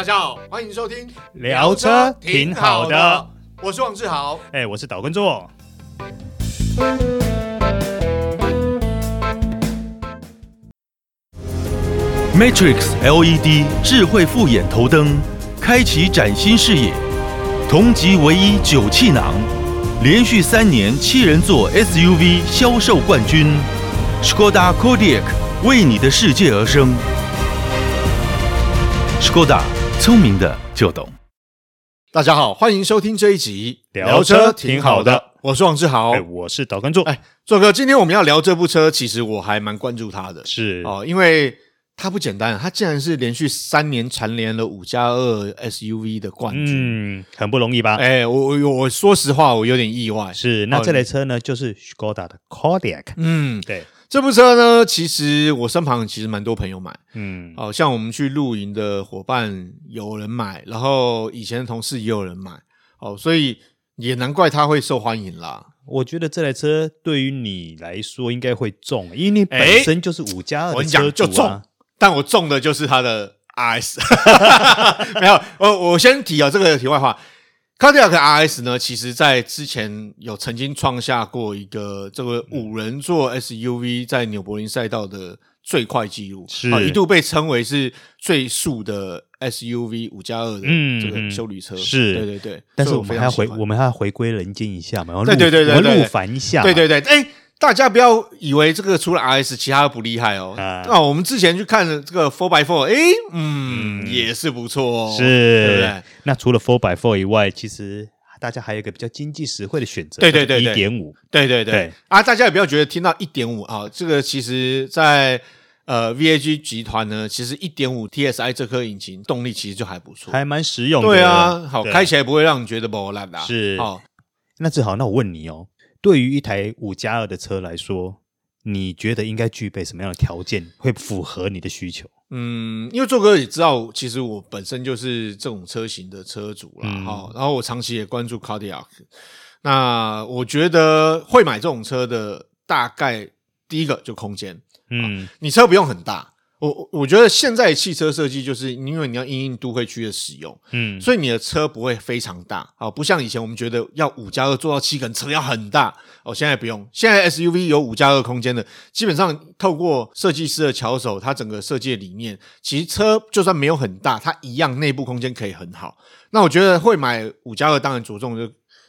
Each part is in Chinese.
大家好，欢迎收听聊车挺好的，我是王志豪，哎，我是岛根座。Matrix LED 智慧复眼头灯，开启崭新视野，同级唯一九气囊，连续三年七人座 SUV 销售冠军，Skoda Kodiaq 为你的世界而生，Skoda 聪明的就懂。大家好，欢迎收听这一集聊车挺好的，我是王志豪，哎，我是导观众，哎，做哥，今天我们要聊这部车，其实我还蛮关注它的，是哦，因为。它不简单，它竟然是连续三年蝉联了五加二 SUV 的冠军，嗯，很不容易吧？哎，我我我说实话，我有点意外。是，那这台车呢，就是 Skoda 的 Kodiaq。嗯，对，这部车呢，其实我身旁其实蛮多朋友买，嗯，哦像我们去露营的伙伴有人买，然后以前的同事也有人买，哦，所以也难怪它会受欢迎啦。我觉得这台车对于你来说应该会中，因为你本身就是五加二的车主啊。但我中的就是它的 RS，没有，我我先提啊，这个题外话，Kodiaq RS 呢，其实在之前有曾经创下过一个这个五人座 SUV 在纽柏林赛道的最快纪录，是一度被称为是最速的 SUV 五加二的这个修旅车，是，对对对。但是我们还要回，我们还要回归人间一下嘛，对对对对，陆凡一下，对对对，哎。大家不要以为这个除了 RS 其他的不厉害哦。啊，哦，我们之前去看的这个 Four by Four，哎，嗯，嗯也是不错哦。是，对不对？那除了 Four by Four 以外，其实大家还有一个比较经济实惠的选择。对对对，一点五。对对对。啊，大家也不要觉得听到一点五啊，这个其实在呃 VAG 集团呢，其实一点五 TSI 这颗引擎动力其实就还不错，还蛮实用的。对啊，好，开起来不会让你觉得磨烂的。是。好，那志豪，那我问你哦，对于一台五加二的车来说。你觉得应该具备什么样的条件会符合你的需求？嗯，因为做哥也知道，其实我本身就是这种车型的车主啦。哈、嗯。然后我长期也关注 Cardiac，那我觉得会买这种车的，大概第一个就空间，嗯，你车不用很大。我我觉得现在汽车设计就是因为你要因应都会区的使用，嗯，所以你的车不会非常大，好，不像以前我们觉得要五加二做到七个人车要很大，哦，现在不用，现在 SUV 有五加二空间的，基本上透过设计师的巧手，它整个设计的理念，其实车就算没有很大，它一样内部空间可以很好。那我觉得会买五加二，当然着重就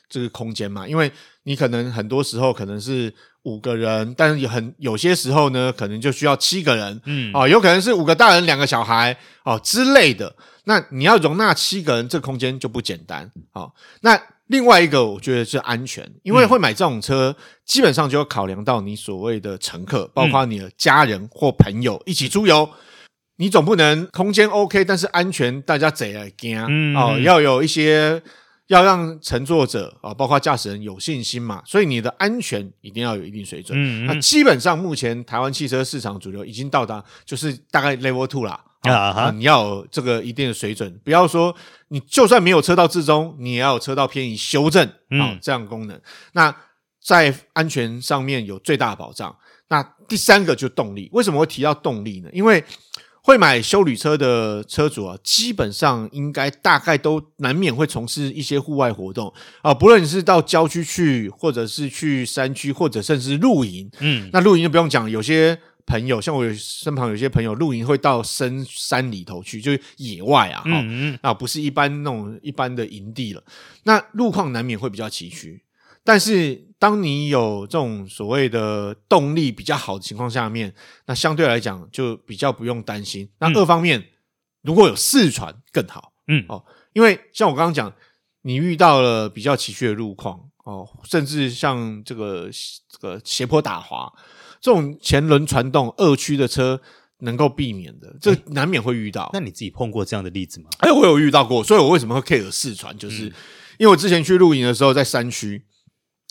这个空间嘛，因为你可能很多时候可能是。五个人，但是也很有些时候呢，可能就需要七个人，嗯，哦，有可能是五个大人两个小孩，哦之类的。那你要容纳七个人，这个空间就不简单，哦。那另外一个，我觉得是安全，因为会买这种车，基本上就要考量到你所谓的乘客，包括你的家人或朋友一起出游，你总不能空间 OK，但是安全大家贼来惊，嗯，哦，要有一些。要让乘坐者啊，包括驾驶人有信心嘛，所以你的安全一定要有一定水准。嗯，嗯，那基本上目前台湾汽车市场主流已经到达，就是大概 Level Two 啦。啊哈，你要有这个一定的水准，不要说你就算没有车道至中，你也要有车道偏移修正啊，这样功能。那在安全上面有最大的保障。那第三个就是动力，为什么会提到动力呢？因为会买修旅车的车主啊，基本上应该大概都难免会从事一些户外活动啊，不论你是到郊区去，或者是去山区，或者甚至露营。嗯，那露营就不用讲，有些朋友像我有身旁有些朋友露营会到深山里头去，就是野外啊，哈、嗯嗯，啊，不是一般那种一般的营地了。那路况难免会比较崎岖。但是，当你有这种所谓的动力比较好的情况下面，那相对来讲就比较不用担心。那二方面，嗯、如果有四传更好，嗯，哦，因为像我刚刚讲，你遇到了比较崎岖的路况，哦，甚至像这个这个斜坡打滑，这种前轮传动二驱的车能够避免的，这难免会遇到。那你自己碰过这样的例子吗？哎，我有遇到过，所以我为什么会 care 四传，就是、嗯、因为我之前去露营的时候，在山区。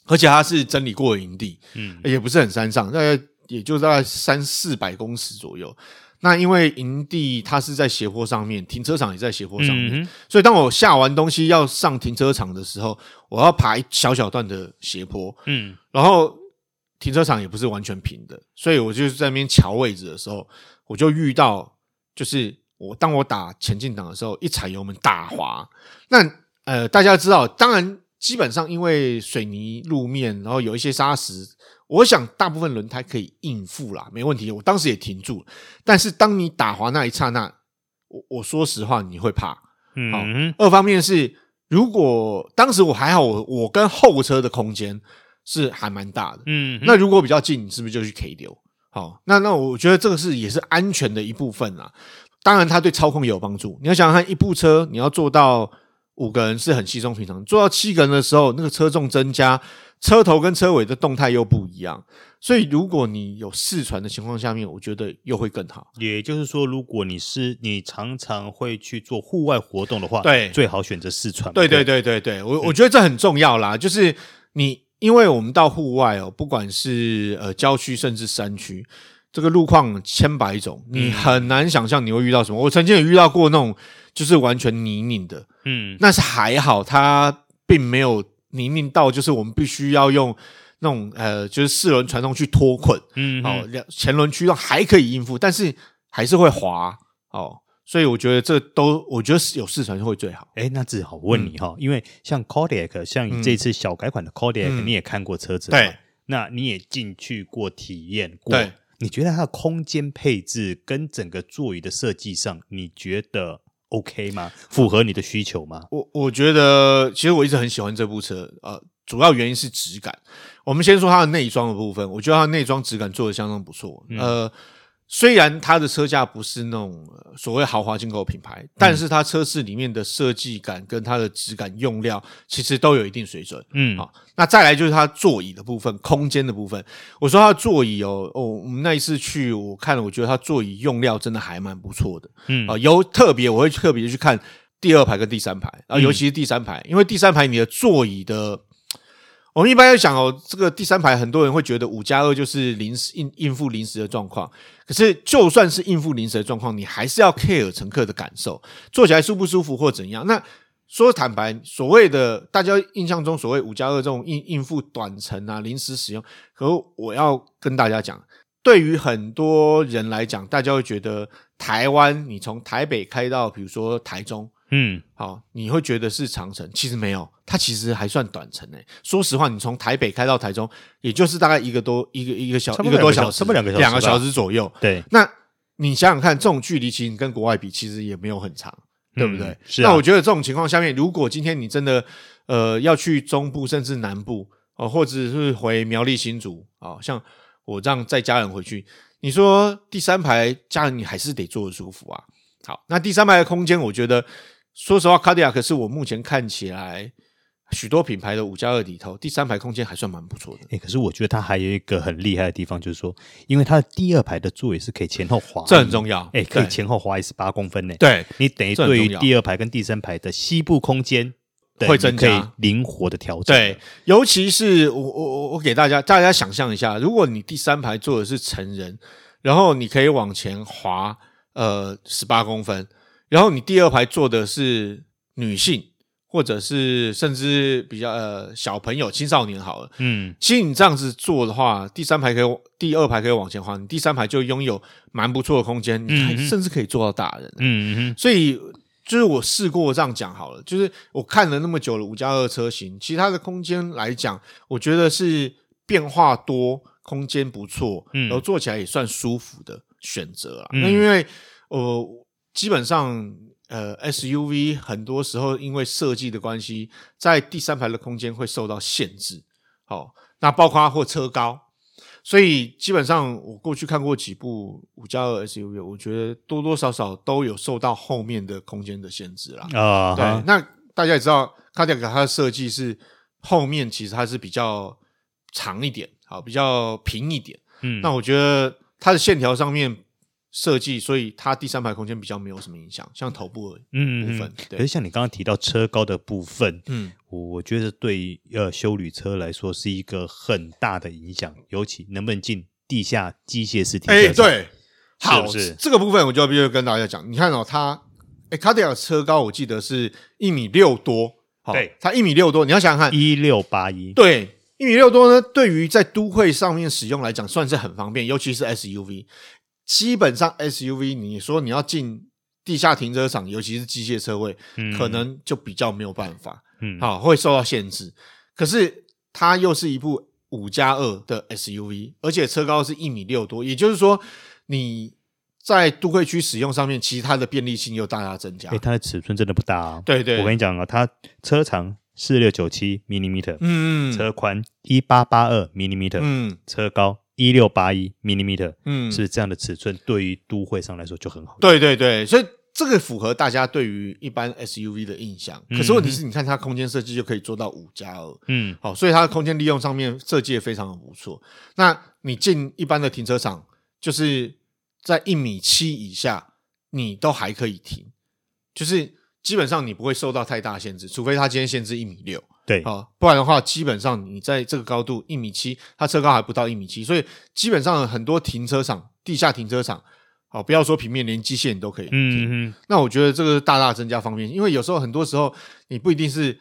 而且它是整理过的营地，嗯，也不是很山上，大概也就大概三四百公尺左右。那因为营地它是在斜坡上面，停车场也在斜坡上面，嗯、所以当我下完东西要上停车场的时候，我要爬一小小段的斜坡，嗯，然后停车场也不是完全平的，所以我就是在那边瞧位置的时候，我就遇到就是我当我打前进档的时候，一踩油门打滑，那呃，大家知道，当然基本上因为水泥路面，然后有一些砂石，我想大部分轮胎可以应付啦，没问题。我当时也停住了，但是当你打滑那一刹那，我我说实话，你会怕。嗯、哦，二方面是，如果当时我还好，我我跟后车的空间是还蛮大的。嗯，那如果比较近，你是不是就去 K 流？好、哦，那那我觉得这个是也是安全的一部分啦。当然，它对操控也有帮助。你要想想看，一部车你要做到五个人是很稀松平常，做到七个人的时候，那个车重增加，车头跟车尾的动态又不一样。所以，如果你有试船的情况下面，我觉得又会更好。也就是说，如果你是你常常会去做户外活动的话，对，最好选择试船。对对对对对，我我觉得这很重要啦。就是你，因为我们到户外哦，不管是呃郊区甚至山区。这个路况千百种，你很难想象你会遇到什么。我曾经也遇到过那种就是完全泥泞的，嗯，那是还好，它并没有泥泞到就是我们必须要用那种呃，就是四轮传动去脱困，嗯，哦，两前轮驱动还可以应付，但是还是会滑，哦，所以我觉得这都我觉得是有四传会最好。哎，那只好问你哈、哦，因为像 Kodiaq，像你这次小改款的 Kodiaq，你也看过车子，对，那你也进去过体验过，对。你觉得它的空间配置跟整个座椅的设计上，你觉得 OK 吗？符合你的需求吗？我我觉得，其实我一直很喜欢这部车，呃，主要原因是质感。我们先说它的内装的部分，我觉得它的内装质感做的相当不错，嗯、呃。虽然它的车架不是那种所谓豪华进口品牌，但是它车室里面的设计感跟它的质感用料其实都有一定水准。嗯，好，那再来就是它座椅的部分，空间的部分。我说它座椅哦哦，我们那一次去我看了，我觉得它座椅用料真的还蛮不错的。嗯啊，有特别我会特别去看第二排跟第三排，啊，尤其是第三排，因为第三排你的座椅的。我们一般要讲哦，这个第三排很多人会觉得五加二就是临时应应付临时的状况，可是就算是应付临时的状况，你还是要 care 乘客的感受，坐起来舒不舒服或怎样。那说坦白，所谓的大家印象中所谓五加二这种应应付短程啊、临时使用，可我要跟大家讲，对于很多人来讲，大家会觉得台湾你从台北开到比如说台中。嗯，好，你会觉得是长程，其实没有，它其实还算短程诶。说实话，你从台北开到台中，也就是大概一个多一个一个小一个多小时，差不多两个两个小时左右。对，那你想想看，这种距离其实跟国外比，其实也没有很长，对不对？嗯，是啊。那我觉得这种情况下面，如果今天你真的呃要去中部甚至南部哦，或者是回苗栗新竹啊，像我这样载家人回去，你说第三排家人你还是得坐得舒服啊。好，那第三排的空间，我觉得。说实话，卡迪亚克是我目前看起来许多品牌的五加二里头，第三排空间还算蛮不错的。哎、欸，可是我觉得它还有一个很厉害的地方，就是说，因为它的第二排的座椅是可以前后滑，这很重要。哎、欸，可以前后滑移十八公分呢。对，你等于对于第二排跟第三排的膝部空间会增加，灵活的调整。对，尤其是我我我我给大家大家想象一下，如果你第三排坐的是成人，然后你可以往前滑呃十八公分。然后你第二排坐的是女性，或者是甚至比较呃小朋友、青少年好了，嗯，其实你这样子坐的话，第三排可以，第二排可以往前滑，你第三排就拥有蛮不错的空间，你还甚至可以坐到大人，嗯嗯，所以就是我试过这样讲好了，就是我看了那么久了五加二车型，其他的空间来讲，我觉得是变化多，空间不错，嗯，然后坐起来也算舒服的选择了。那因为呃。基本上，呃，SUV 很多时候因为设计的关系，在第三排的空间会受到限制。好，那包括或车高，所以基本上我过去看过几部五加二 SUV，我觉得多多少少都有受到后面的空间的限制啦。啊、uh-huh，对，那大家也知道，卡迪亚克它的设计是后面其实它是比较长一点，好，比较平一点。嗯，那我觉得它的线条上面。设计，所以它第三排空间比较没有什么影响，像头部的部分。可是像你刚刚提到车高的部分，嗯，我觉得对呃修旅车来说是一个很大的影响，尤其能不能进地下机械式停车场。哎，对，好，是，是这个部分我就要必须跟大家讲。你看哦，它哎，卡迪亚车高我记得是一米六多，对，它一米六多，你要想想看，一六八一，对，一米六多呢，对于在都会上面使用来讲，算是很方便，尤其是 SUV。基本上 SUV，你说你要进地下停车场，尤其是机械车位，嗯可能就比较没有办法，嗯，好会受到限制。可是它又是一部五加二的 SUV，而且车高是一米六多，也就是说你在都会区使用上面，其实它的便利性又大大增加。哎，它的尺寸真的不大啊。对对，我跟你讲啊，它车长四六九七 millimeter，嗯，车宽一八八二 millimeter，嗯车高一六八一 millimeter，嗯，是这样的尺寸，对于都会上来说就很好。对对对，所以这个符合大家对于一般 SUV 的印象。可是问题是，你看它空间设计就可以做到五加二，嗯，好，所以它的空间利用上面设计也非常的不错。那你进一般的停车场，就是在一米七以下，你都还可以停，就是基本上你不会受到太大限制，除非它今天限制一米六。对，好，不然的话，基本上你在这个高度一米七，它车高还不到一米七，所以基本上很多停车场、地下停车场，好，不要说平面，连机械你都可以停。嗯嗯那我觉得这个大大增加方便，因为有时候很多时候你不一定是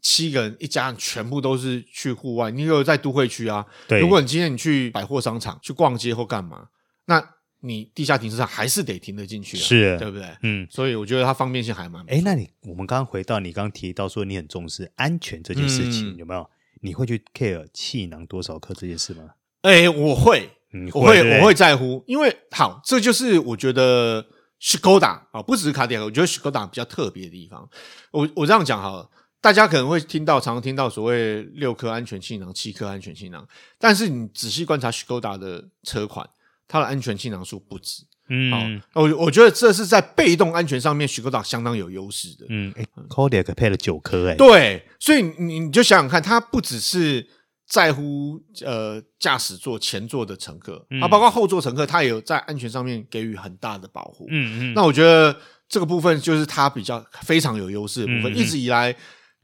七个人一家人全部都是去户外，你有在都会区啊。对，如果你今天你去百货商场去逛街或干嘛，那你地下停车场还是得停得进去啊，是对不对？嗯。所以我觉得它方便性还蛮。哎，那你我们刚刚回到你刚刚提到说你很重视安全这件事情，嗯有没有？你会去 care 气囊多少克这件事吗？哎，我会。嗯，我会我会在乎，因为好，这就是我觉得 Skoda 啊，不只是卡迪亚，我觉得 Skoda 比较特别的地方。我我这样讲好了，大家可能会听到，常常听到所谓六颗安全气囊、七颗安全气囊，但是你仔细观察 Skoda 的车款，它的安全气囊数不止。嗯好，我我觉得这是在被动安全上面，Skoda 相当有优势的。嗯，哎 Kodiaq 配了九颗，哎，对，所以你你就想想看，它不只是在乎呃驾驶座前座的乘客，嗯啊，包括后座乘客，它也有在安全上面给予很大的保护。嗯嗯，那我觉得这个部分就是它比较非常有优势的部分。嗯嗯一直以来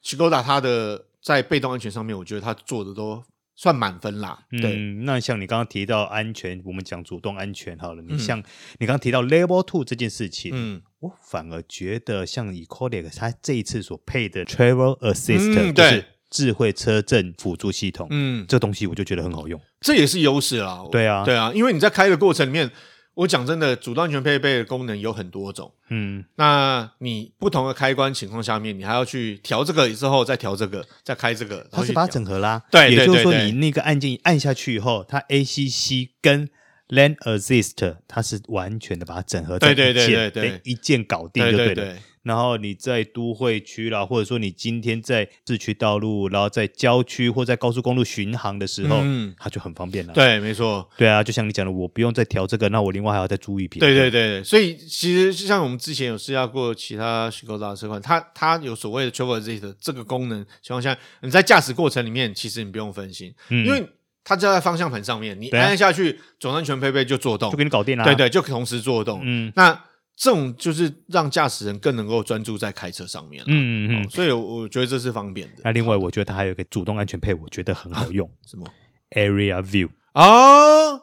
，Skoda 它的在被动安全上面，我觉得它做的都算满分啦。对，嗯，那像你刚刚提到安全，我们讲主动安全好了。你嗯像你刚刚提到 Level Two 这件事情，嗯，我反而觉得像 Ecolix，它这一次所配的 Travel Assist，、嗯对就是智慧车震辅助系统，嗯，这东西我就觉得很好用。这也是优势啦。对啊对啊，因为你在开的过程里面，我讲真的，主动安全配备的功能有很多种。嗯，那你不同的开关情况下面，你还要去调这个之后再调这个，再开这个，它是把它整。合啦。对对也就是说你那个按键按下去以后，它 ACC 跟 Lane Assist 它是完全的把它整合在一对键，对对对对等于一键搞定对就了。对对，然后你在都会区啦，或者说你今天在市区道路，然后在郊区或在高速公路巡航的时候，嗯。它就很方便了。对，没错，对啊，就像你讲的，我不用再调这个，那我另外还要再注意别的。对对对，所以其实就像我们之前有试驾过其他 Skoda 的车款，它它有所谓的 Travel Assist 这个功能情况下，你在驾驶过程里面，其实你不用分心，嗯。因为它就在方向盘上面，你按下去，主动安全配备就做动。就，给你搞定了、对，对，就同时做动。嗯。那这种就是让驾驶人更能够专注在开车上面了。嗯嗯嗯哦。所以我我觉得这是方便的。那另外，我觉得它还有一个主动安全配，我觉得很好用、什么 Area View。哦，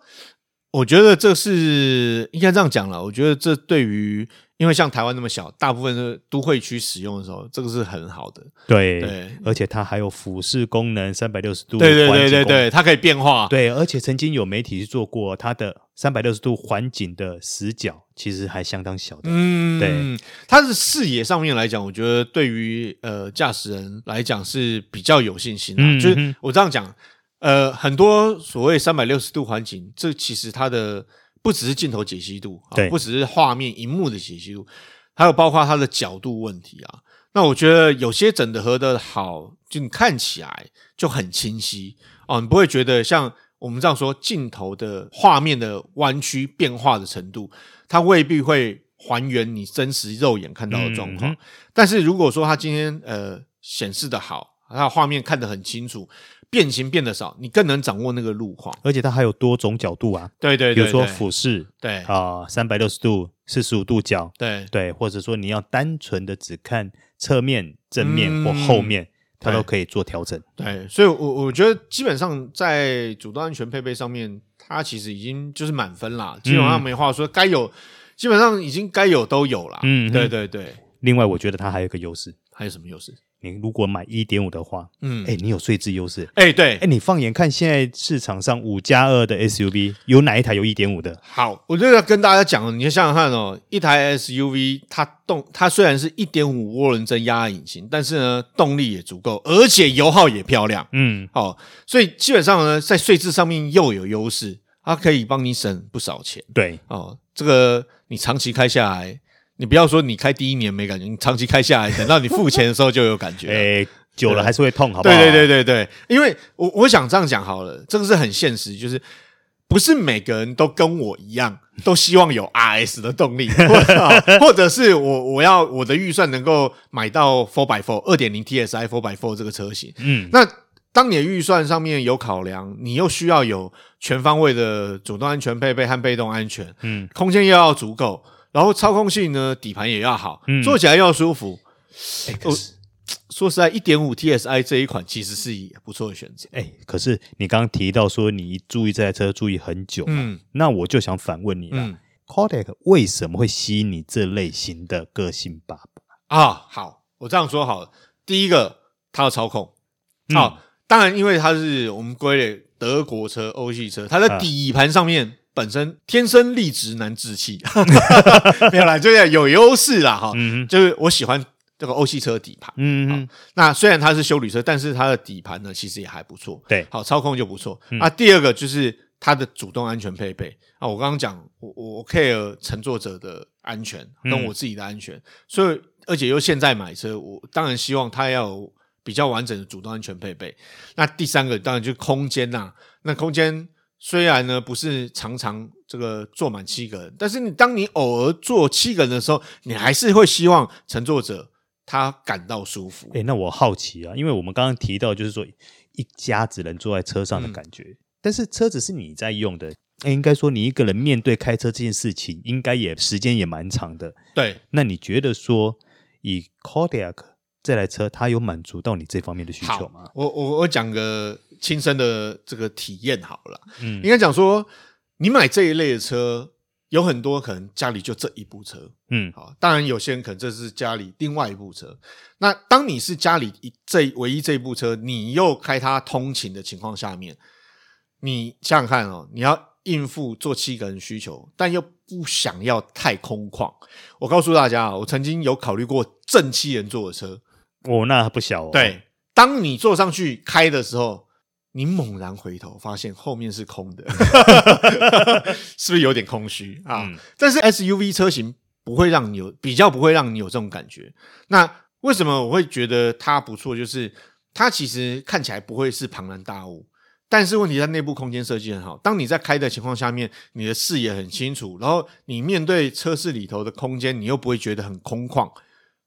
我觉得这是应该这样讲了。我觉得这对于因为像台湾那么小，大部分是都会区使用的时候，这个是很好的。对，对而且它还有俯视功能，三百六十度对对对对对，它可以变化。对，而且曾经有媒体去做过它的三百六十度环景的死角，其实还相当小的。嗯，对，它的视野上面来讲，我觉得对于呃驾驶人来讲是比较有信心的、嗯就是嗯我这样讲，呃，很多所谓三百六十度环景，这其实它的不只是镜头解析度，啊对不只是画面荧幕的解析度，还有包括它的角度问题啊。那我觉得有些整合的好，就你看起来就很清晰哦，你不会觉得像我们这样说镜头的画面的弯曲变化的程度，它未必会还原你真实肉眼看到的状况。嗯嗯但是如果说它今天呃显示的好，它的画面看得很清楚，变形变得少，你更能掌握那个路况。而且它还有多种角度啊，对对对比如说俯视对。啊，三百六十度、四十五度角，对。对，或者说你要单纯的只看侧面、正面嗯。或后面，它都可以做调整。对，所以我，我我觉得基本上在主动安全配备上面，它其实已经就是满分啦，基本上没话说，该有基本上已经该有都有啦。嗯嗯。对对对，另外，我觉得它还有一个优势，还有什么优势？你如果买一点五的话，嗯，哎，你有税制优势，哎，对，哎，你放眼看，现在市场上五加二的 SUV 有哪一台有一点五的？好，我就要跟大家讲，你想想看哦，一台 SUV 它动，它虽然是一点五涡轮增压引擎，但是呢，动力也足够，而且油耗也漂亮，嗯，好，所以基本上呢，在税制上面又有优势，它可以帮你省不少钱，对，哦，这个你长期开下来。你不要说你开第一年没感觉，你长期开下来，等到你付钱的时候就有感觉。哎、欸，久了还是会痛，好不好？对对对对对，因为我我想这样讲好了，这个是很现实，就是不是每个人都跟我一样，都希望有 RS 的动力，或者或者是我我要我的预算能够买到 Four by Four 二点零 TSI Four by Four 这个车型。嗯，那当你的预算上面有考量，你又需要有全方位的主动安全配备和被动安全，嗯，空间又要足够。然后操控性呢，底盘也要好，嗯、坐起来要舒服。哎，可是说实在，一点五 TSI 这一款其实是也不错的选择。哎，可是你刚刚提到说你注意这台车注意很久，嗯，那我就想反问你了，嗯，Kodiaq 为什么会吸引你这类型的个性爸爸啊？好，我这样说好了，第一个它的操控，好，嗯、当然因为它是我们归类德国车、欧系车，它在底盘上面。啊本身天生丽质难置气，没有啦，就是有优势啦哈。嗯、就是我喜欢这个欧系车底盘。嗯嗯，那虽然它是修旅车，但是它的底盘呢，其实也还不错。对，好操控就不错。嗯、啊，第二个就是它的主动安全配备啊，我刚刚讲，我我 care 乘坐者的安全跟我自己的安全，嗯、所以而且又现在买车，我当然希望它要有比较完整的主动安全配备。那第三个当然就是空间呐、啊，那空间。虽然呢不是常常这个坐满七个人，但是你当你偶尔坐七个人的时候，你还是会希望乘坐者他感到舒服。诶、欸，那我好奇啊，因为我们刚刚提到就是说一家子人坐在车上的感觉，嗯、但是车子是你在用的，哎、应该说你一个人面对开车这件事情，应该也时间也蛮长的。对，那你觉得说以 Kodiak 这台车，它有满足到你这方面的需求吗？我我我讲个。亲身的这个体验好了，嗯，应该讲说，你买这一类的车，有很多可能家里就这一部车，嗯，好，当然有些人可能这是家里另外一部车。那当你是家里一这唯一这一部车，你又开它通勤的情况下面，你想想看哦，你要应付坐七个人需求，但又不想要太空旷。我告诉大家啊，我曾经有考虑过正七人座的车，哦，那不小哦。对，当你坐上去开的时候。你猛然回头，发现后面是空的，是不是有点空虚啊？嗯、但是 SUV 车型不会让你有比较，不会让你有这种感觉。那为什么我会觉得它不错？就是它其实看起来不会是庞然大物，但是问题在内部空间设计很好。当你在开的情况下面，你的视野很清楚，然后你面对车室里头的空间，你又不会觉得很空旷、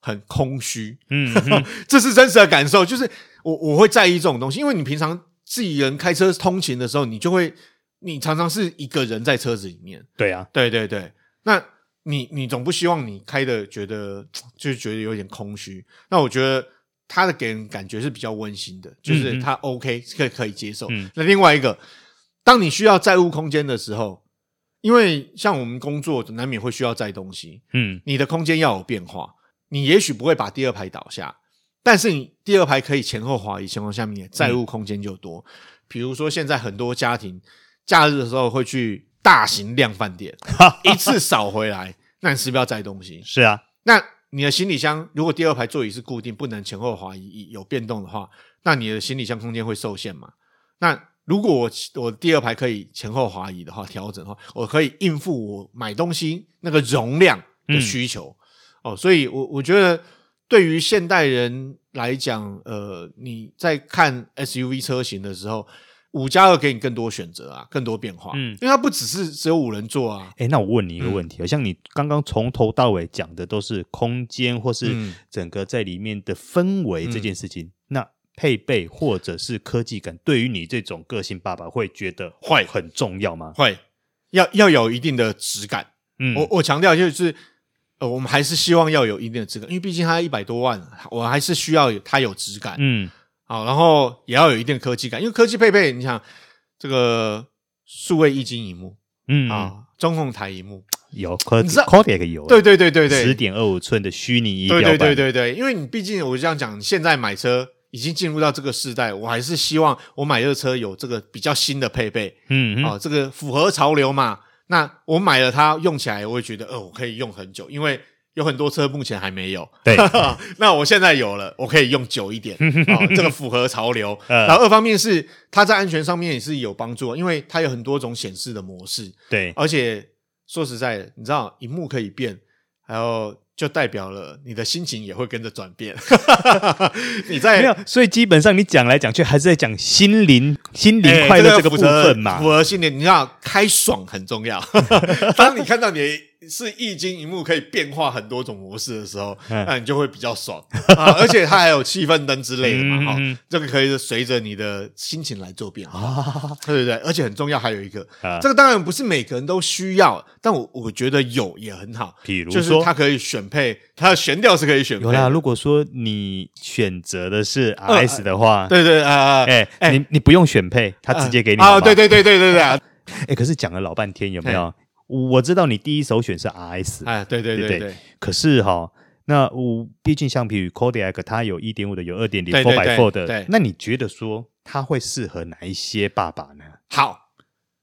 很空虚。嗯哼，这是真实的感受。就是我我会在意这种东西，因为你平常。自己人开车通勤的时候，你就会，你常常是一个人在车子里面。对啊，对对对。那你你总不希望你开的觉得 就是觉得有点空虚。那我觉得他的给人感觉是比较温馨的，就是他 OK 可以可以接受。嗯。那另外一个，当你需要载物空间的时候，因为像我们工作难免会需要载东西，嗯，你的空间要有变化，你也许不会把第二排倒下。但是你第二排可以前后滑移情况下面，载物空间就多。嗯、比如说现在很多家庭假日的时候会去大型量饭店，一次扫回来，那你是不是要载东西？是啊，那你的行李箱如果第二排座椅是固定，不能前后滑移，有变动的话，那你的行李箱空间会受限嘛？那如果我我第二排可以前后滑移的话，调整的话，我可以应付我买东西那个容量的需求。嗯、哦，所以我我觉得。对于现代人来讲，呃，你在看 SUV 车型的时候，五加二给你更多选择啊，更多变化。嗯，因为它不只是只有五人座啊。诶，那我问你一个问题，嗯、像你刚刚从头到尾讲的都是空间或是整个在里面的氛围这件事情，嗯、那配备或者是科技感，对于你这种个性爸爸会觉得会很重要吗？会，要要有一定的质感。嗯，我我强调就是。呃，我们还是希望要有一定的质感，因为毕竟它一百多万，我还是需要有它有质感。嗯，好，然后也要有一定的科技感，因为科技配备，你想这个数位液晶萤幕，嗯啊，中控台萤幕，有，可你知道 Kodiaq 有，对对对对对，十点二五寸的虚拟仪表对对对对对，因为你毕竟我这样讲，现在买车已经进入到这个时代，我还是希望我买这个车有这个比较新的配备，嗯嗯，啊，这个符合潮流嘛。那我买了它用起来，我会觉得，呃，我可以用很久，因为有很多车目前还没有。对，那我现在有了，我可以用久一点。啊，这个符合潮流。呃、然后二方面是它在安全上面也是有帮助，因为它有很多种显示的模式。对，而且说实在的，你知道，荧幕可以变，还有。就代表了你的心情也会跟着转变。你在没有，所以基本上你讲来讲去还是在讲心灵、心灵快乐这个部分嘛。符合心灵，你知道开爽很重要。当你看到你是液晶荧幕可以变化很多种模式的时候，那你就会比较爽啊！而且它还有气氛灯之类的嘛，哈，这个可以随着你的心情来做变化，对对对。而且很重要，还有一个，这个当然不是每个人都需要，但我我觉得有也很好。比如说，就是它可以选配，它的悬吊是可以选配。有啦，如果说你选择的是 RS 的话，对对啊，哎哎，你你不用选配，它直接给你啊！对对对对对对啊！哎，可是讲了老半天，有没有？我知道你第一首选是 RS，哎，对对对对，对。可是哈，那我毕竟相比于 Kodiaq，它有一点五的，有二点零 Four by Four 的，对。那你觉得说它会适合哪一些爸爸呢？好，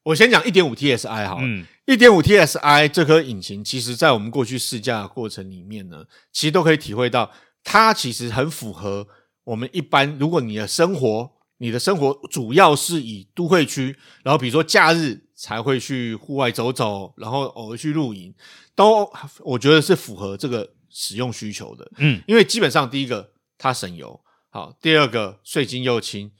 我先讲一点五 TSI 好了，嗯，一点五 TSI 这颗引擎，其实在我们过去试驾的过程里面呢，其实都可以体会到，它其实很符合我们一般，如果你的生活，你的生活主要是以都会区，然后比如说假日。才会去户外走走，然后偶尔去露营，都我觉得是符合这个使用需求的。嗯，因为基本上第一个它省油，好，第二个税金又轻，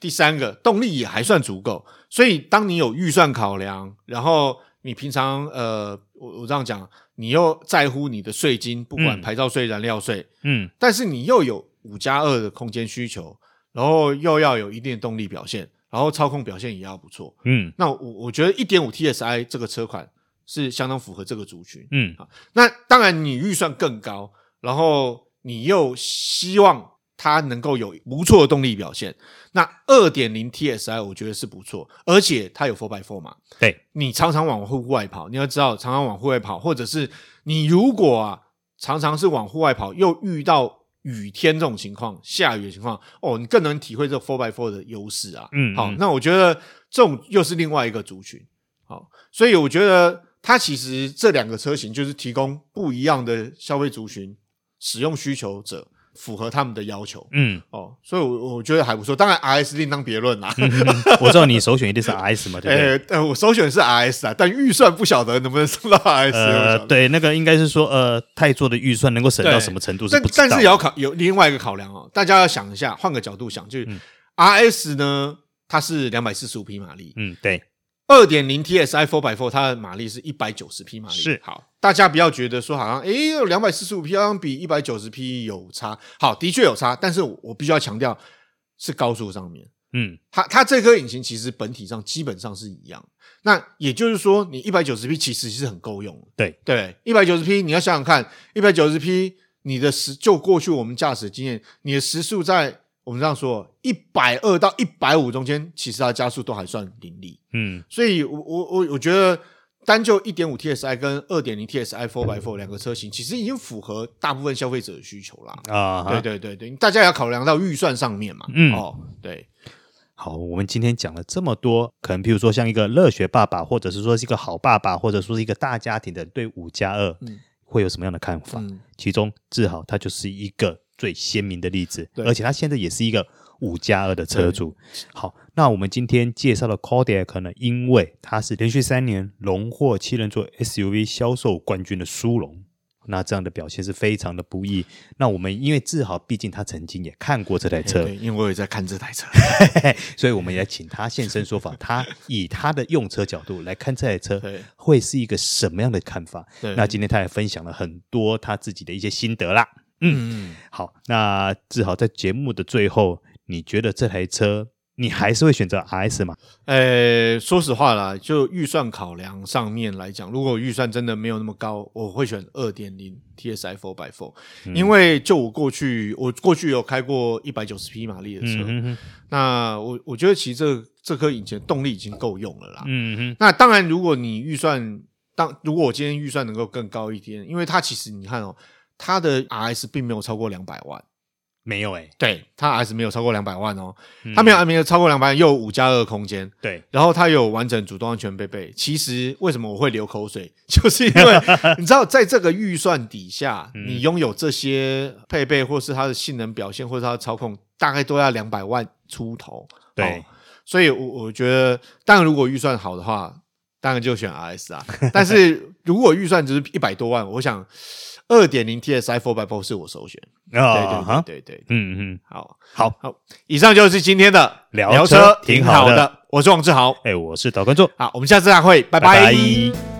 第三个动力也还算足够。所以当你有预算考量，然后你平常呃，我我这样讲，你又在乎你的税金，不管牌照税、燃料税，嗯，但是你又有五加二的空间需求，然后又要有一定的动力表现。然后操控表现也要不错，嗯，那我我觉得一点五 TSI 这个车款是相当符合这个族群，嗯，好，那当然你预算更高，然后你又希望它能够有不错的动力表现，那二点零 TSI 我觉得是不错，而且它有 Four by Four 嘛，对，你常常往户外跑，你要知道常常往户外跑，或者是你如果啊常常是往户外跑，又遇到。雨天这种情况，下雨的情况，哦，你更能体会这 four by four 的优势啊。嗯，好，那我觉得这种又是另外一个族群。好，所以我觉得它其实这两个车型就是提供不一样的消费族群使用需求者。符合他们的要求，嗯，哦，所以，我我觉得还不错。当然，RS 另当别论啦。我知道你首选一定是 RS 嘛，对不对？呃，我首选是 RS 啊，但预算不晓得能不能送到 RS。呃，对，那个应该是说，呃，太做的预算能够省到什么程度是不知道。但是也要考有另外一个考量哦，大家要想一下，换个角度想，就是 RS 呢，它是两百四十五匹马力，嗯，对。二点零 TSI Four by Four，它的马力是一百九十匹马力。是好，大家不要觉得说好像诶，两百四十五匹好像比一百九十匹有差。好，的确有差，但是我必须要强调是高速上面。嗯，它它这颗引擎其实本体上基本上是一样。那也就是说，你一百九十匹其实是很够用。对对，一百九十匹你要想想看，一百九十匹你的时就过去我们驾驶经验，你的时速在。我们这样说，一百二到一百五中间，其实它加速都还算凌厉。嗯，所以我我我我觉得，单就一点五 TSI 跟二点零 TSI Four by Four 两个车型，其实已经符合大部分消费者的需求啦。啊，对对对对，大家也要考量到预算上面嘛。嗯，哦，对。好，我们今天讲了这么多，可能譬如说像一个热血爸爸，或者是说是一个好爸爸，或者说是一个大家庭的对五加二，嗯，会有什么样的看法？嗯，其中志豪他就是一个。最鲜明的例子，而且他现在也是一个五加二的车主。好，那我们今天介绍的 Kodiaq 呢，因为它是连续三年荣获七人座 SUV 销售冠军的殊荣，那这样的表现是非常的不易。那我们因为志豪毕竟他曾经也看过这台车，对，因为我也在看这台车，所以我们也请他现身说法。他以他的用车角度来看这台车，会是一个什么样的看法？那今天他也分享了很多他自己的一些心得啦。嗯，好，那志豪在节目的最后，你觉得这台车你还是会选择 RS 吗？呃，说实话啦，就预算考量上面来讲，如果预算真的没有那么高，我会选二点零 TSI Four by Four，因为就我过去，我过去有开过一百九十匹马力的车，嗯、哼哼。那我我觉得其实这这颗引擎动力已经够用了啦。嗯哼，那当然，如果你预算当如果我今天预算能够更高一点，因为它其实你看哦，它的 RS 并没有超过两百万。没有诶、欸，对，它 RS 没有超过两百万哦，嗯、它没有没有超过两百万，又有五加二空间，对，然后它有完整主动安全配备。其实为什么我会流口水，就是因为 你知道，在这个预算底下，嗯、你拥有这些配备，或是它的性能表现，或是它的操控，大概都要两百万出头。对，哦、所以我我觉得，当然如果预算好的话，当然就选 RS 啊。但是如果预算只是一百多万，我想。二点零 T 的 i Four by Four 是我首选，哦、对对对对对，嗯嗯，好，好。好，以上就是今天的聊车，挺好的，我是王志豪，哎，我是导观众，好，我们下次再会，拜拜。拜拜。